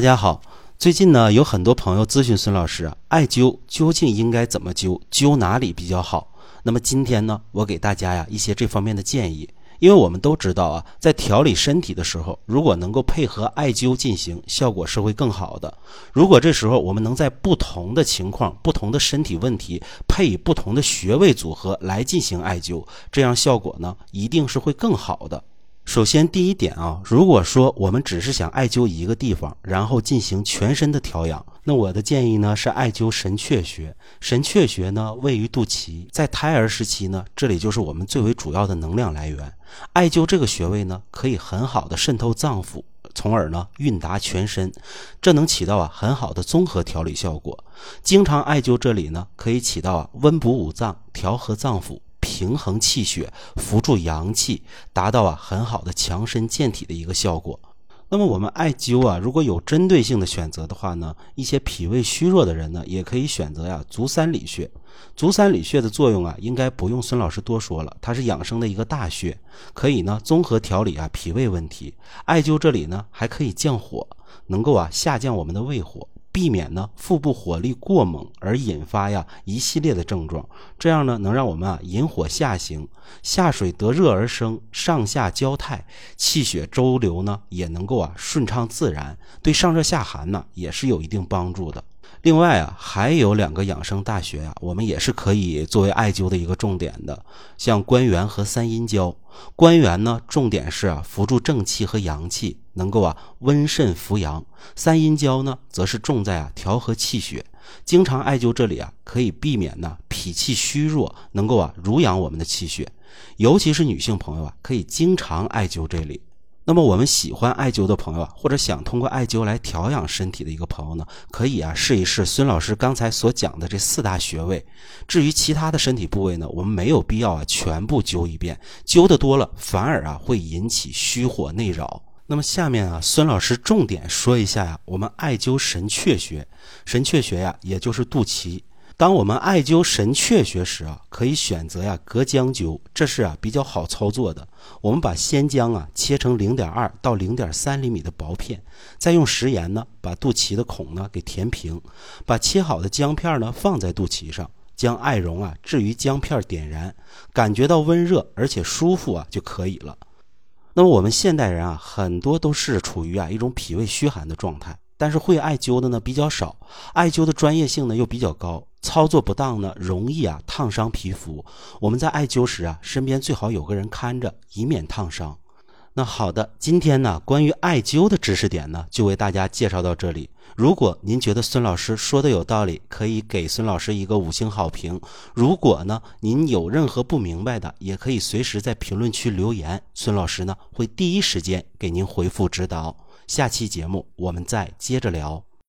大家好，最近呢有很多朋友咨询孙老师，艾灸究竟应该怎么灸，灸哪里比较好？那么今天呢，我给大家呀一些这方面的建议。因为我们都知道啊，在调理身体的时候，如果能够配合艾灸进行，效果是会更好的。如果这时候我们能在不同的情况、不同的身体问题，配以不同的穴位组合来进行艾灸，这样效果呢，一定是会更好的。首先，第一点啊，如果说我们只是想艾灸一个地方，然后进行全身的调养，那我的建议呢是艾灸神阙穴。神阙穴呢位于肚脐，在胎儿时期呢，这里就是我们最为主要的能量来源。艾灸这个穴位呢，可以很好的渗透脏腑，从而呢运达全身，这能起到啊很好的综合调理效果。经常艾灸这里呢，可以起到啊温补五脏、调和脏腑。平衡气血，扶助阳气，达到啊很好的强身健体的一个效果。那么我们艾灸啊，如果有针对性的选择的话呢，一些脾胃虚弱的人呢，也可以选择呀足三里穴。足三里穴的作用啊，应该不用孙老师多说了，它是养生的一个大穴，可以呢综合调理啊脾胃问题。艾灸这里呢，还可以降火，能够啊下降我们的胃火。避免呢腹部火力过猛而引发呀一系列的症状，这样呢能让我们啊引火下行，下水得热而生，上下交泰，气血周流呢也能够啊顺畅自然，对上热下寒呢也是有一定帮助的。另外啊，还有两个养生大穴呀，我们也是可以作为艾灸的一个重点的，像关元和三阴交。关元呢，重点是啊扶助正气和阳气，能够啊温肾扶阳；三阴交呢，则是重在啊调和气血。经常艾灸这里啊，可以避免呢脾气虚弱，能够啊濡养我们的气血。尤其是女性朋友啊，可以经常艾灸这里。那么我们喜欢艾灸的朋友啊，或者想通过艾灸来调养身体的一个朋友呢，可以啊试一试孙老师刚才所讲的这四大穴位。至于其他的身体部位呢，我们没有必要啊全部灸一遍，灸的多了反而啊会引起虚火内扰。那么下面啊，孙老师重点说一下呀，我们艾灸神阙穴，神阙穴呀，也就是肚脐。当我们艾灸神阙穴时啊，可以选择呀隔姜灸，这是啊比较好操作的。我们把鲜姜啊切成零点二到零点三厘米的薄片，再用食盐呢把肚脐的孔呢给填平，把切好的姜片呢放在肚脐上，将艾绒啊置于姜片点燃，感觉到温热而且舒服啊就可以了。那么我们现代人啊很多都是处于啊一种脾胃虚寒的状态。但是会艾灸的呢比较少，艾灸的专业性呢又比较高，操作不当呢容易啊烫伤皮肤。我们在艾灸时啊，身边最好有个人看着，以免烫伤。那好的，今天呢关于艾灸的知识点呢就为大家介绍到这里。如果您觉得孙老师说的有道理，可以给孙老师一个五星好评。如果呢您有任何不明白的，也可以随时在评论区留言，孙老师呢会第一时间给您回复指导。下期节目我们再接着聊。